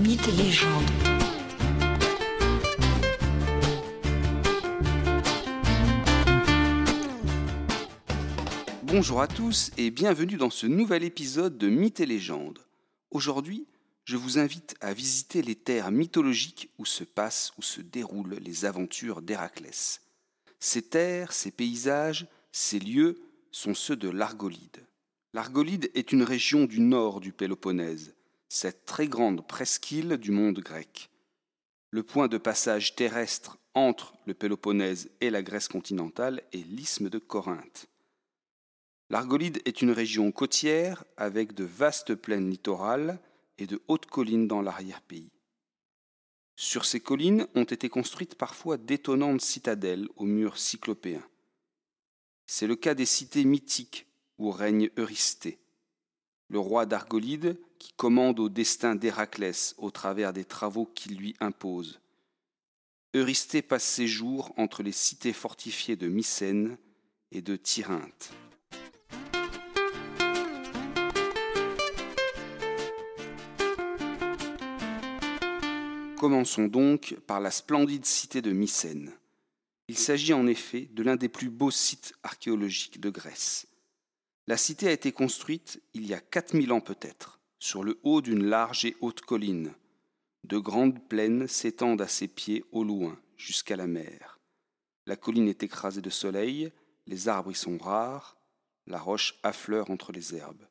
Mythes et légendes. Bonjour à tous et bienvenue dans ce nouvel épisode de Mythes et légendes. Aujourd'hui, je vous invite à visiter les terres mythologiques où se passent, où se déroulent les aventures d'Héraclès. Ces terres, ces paysages, ces lieux sont ceux de l'Argolide. L'Argolide est une région du nord du Péloponnèse, cette très grande presqu'île du monde grec. Le point de passage terrestre entre le Péloponnèse et la Grèce continentale est l'isthme de Corinthe. L'Argolide est une région côtière avec de vastes plaines littorales et de hautes collines dans l'arrière-pays. Sur ces collines ont été construites parfois d'étonnantes citadelles aux murs cyclopéens. C'est le cas des cités mythiques où règne Eurysthée, le roi d'Argolide qui commande au destin d'Héraclès au travers des travaux qu'il lui impose. Eurysthée passe ses jours entre les cités fortifiées de Mycène et de Tyrinthe. Commençons donc par la splendide cité de Mycène. Il s'agit en effet de l'un des plus beaux sites archéologiques de Grèce. La cité a été construite il y a 4000 ans peut-être, sur le haut d'une large et haute colline. De grandes plaines s'étendent à ses pieds au loin, jusqu'à la mer. La colline est écrasée de soleil, les arbres y sont rares, la roche affleure entre les herbes.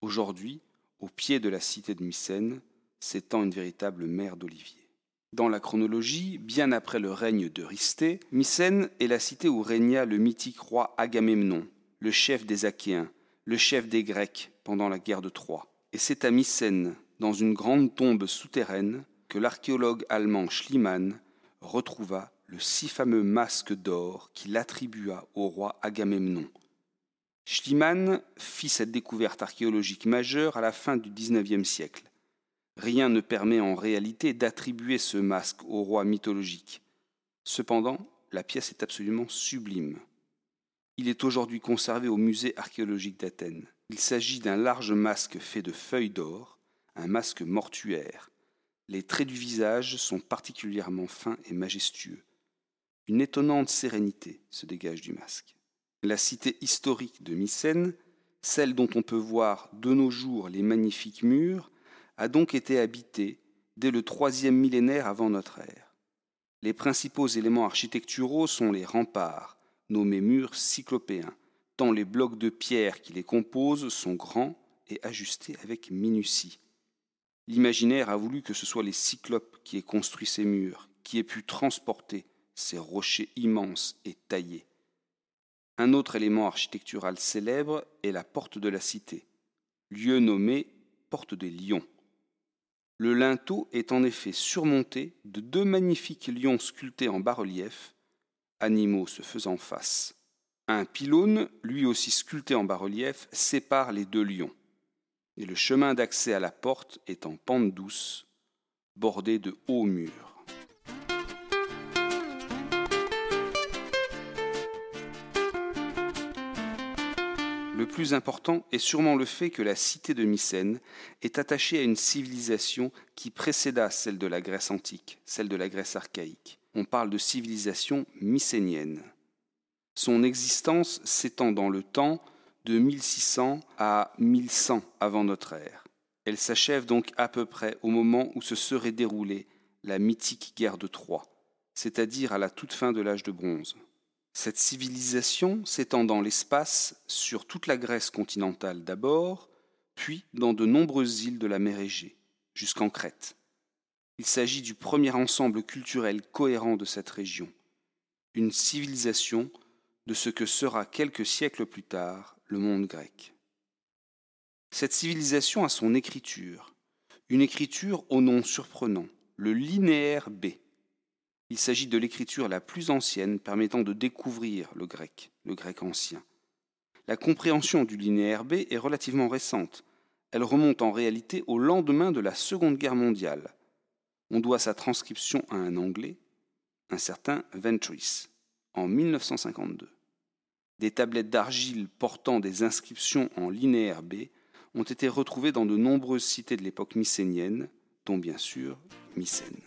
Aujourd'hui, au pied de la cité de Mycène, s'étend une véritable mer d'oliviers. Dans la chronologie, bien après le règne d'Eurysthée, Mycène est la cité où régna le mythique roi Agamemnon, le chef des Achéens, le chef des Grecs pendant la guerre de Troie. Et c'est à Mycène, dans une grande tombe souterraine, que l'archéologue allemand Schliemann retrouva le si fameux masque d'or qu'il attribua au roi Agamemnon. Schliemann fit cette découverte archéologique majeure à la fin du XIXe siècle. Rien ne permet en réalité d'attribuer ce masque au roi mythologique. Cependant, la pièce est absolument sublime. Il est aujourd'hui conservé au musée archéologique d'Athènes. Il s'agit d'un large masque fait de feuilles d'or, un masque mortuaire. Les traits du visage sont particulièrement fins et majestueux. Une étonnante sérénité se dégage du masque. La cité historique de Mycène, celle dont on peut voir de nos jours les magnifiques murs, a donc été habité dès le troisième millénaire avant notre ère. Les principaux éléments architecturaux sont les remparts, nommés murs cyclopéens, tant les blocs de pierre qui les composent sont grands et ajustés avec minutie. L'imaginaire a voulu que ce soit les cyclopes qui aient construit ces murs, qui aient pu transporter ces rochers immenses et taillés. Un autre élément architectural célèbre est la porte de la cité, lieu nommé porte des lions. Le linteau est en effet surmonté de deux magnifiques lions sculptés en bas-relief, animaux se faisant face. Un pylône, lui aussi sculpté en bas-relief, sépare les deux lions, et le chemin d'accès à la porte est en pente douce, bordé de hauts murs. Le plus important est sûrement le fait que la cité de Mycène est attachée à une civilisation qui précéda celle de la Grèce antique, celle de la Grèce archaïque. On parle de civilisation mycénienne. Son existence s'étend dans le temps de 1600 à 1100 avant notre ère. Elle s'achève donc à peu près au moment où se serait déroulée la mythique guerre de Troie, c'est-à-dire à la toute fin de l'âge de bronze. Cette civilisation s'étend dans l'espace sur toute la Grèce continentale d'abord, puis dans de nombreuses îles de la mer Égée, jusqu'en Crète. Il s'agit du premier ensemble culturel cohérent de cette région, une civilisation de ce que sera quelques siècles plus tard le monde grec. Cette civilisation a son écriture, une écriture au nom surprenant, le linéaire B. Il s'agit de l'écriture la plus ancienne permettant de découvrir le grec, le grec ancien. La compréhension du linéaire B est relativement récente. Elle remonte en réalité au lendemain de la Seconde Guerre mondiale. On doit sa transcription à un Anglais, un certain Ventris, en 1952. Des tablettes d'argile portant des inscriptions en linéaire B ont été retrouvées dans de nombreuses cités de l'époque mycénienne, dont bien sûr Mycène.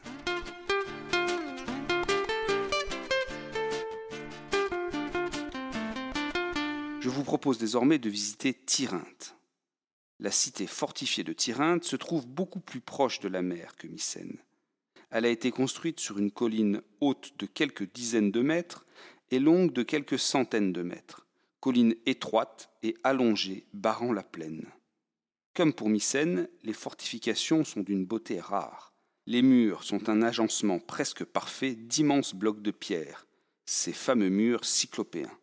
Je vous propose désormais de visiter Tyrinthe. La cité fortifiée de Tyrinthe se trouve beaucoup plus proche de la mer que Mycène. Elle a été construite sur une colline haute de quelques dizaines de mètres et longue de quelques centaines de mètres, colline étroite et allongée barrant la plaine. Comme pour Mycène, les fortifications sont d'une beauté rare. Les murs sont un agencement presque parfait d'immenses blocs de pierre, ces fameux murs cyclopéens.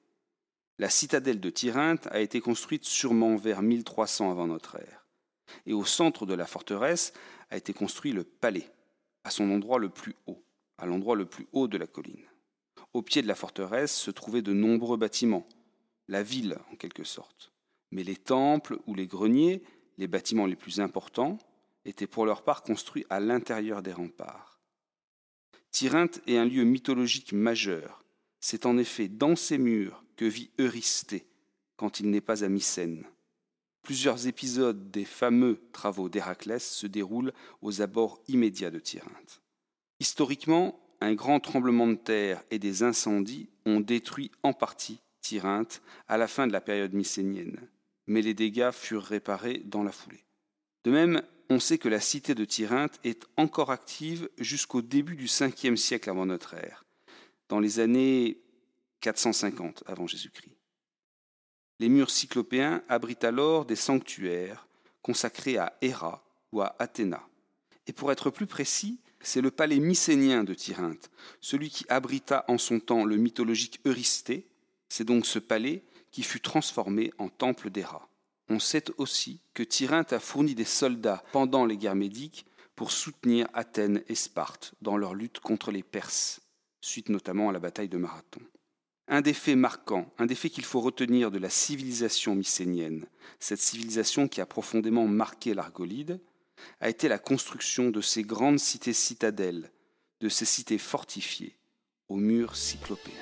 La citadelle de Tyrinthe a été construite sûrement vers 1300 avant notre ère. Et au centre de la forteresse a été construit le palais, à son endroit le plus haut, à l'endroit le plus haut de la colline. Au pied de la forteresse se trouvaient de nombreux bâtiments, la ville en quelque sorte. Mais les temples ou les greniers, les bâtiments les plus importants, étaient pour leur part construits à l'intérieur des remparts. Tyrinthe est un lieu mythologique majeur. C'est en effet dans ces murs que vit Eurysthée quand il n'est pas à Mycène. Plusieurs épisodes des fameux travaux d'Héraclès se déroulent aux abords immédiats de Tyrinthe. Historiquement, un grand tremblement de terre et des incendies ont détruit en partie Tyrinthe à la fin de la période mycénienne, mais les dégâts furent réparés dans la foulée. De même, on sait que la cité de Tyrinthe est encore active jusqu'au début du 5e siècle avant notre ère, dans les années 450 avant Jésus-Christ. Les murs cyclopéens abritent alors des sanctuaires consacrés à Héra ou à Athéna. Et pour être plus précis, c'est le palais mycénien de Tyrinthe, celui qui abrita en son temps le mythologique Eurysthée. C'est donc ce palais qui fut transformé en temple d'Héra. On sait aussi que Tyrinthe a fourni des soldats pendant les guerres médiques pour soutenir Athènes et Sparte dans leur lutte contre les Perses, suite notamment à la bataille de Marathon. Un des faits marquants, un des faits qu'il faut retenir de la civilisation mycénienne, cette civilisation qui a profondément marqué l'Argolide, a été la construction de ces grandes cités citadelles, de ces cités fortifiées aux murs cyclopéens.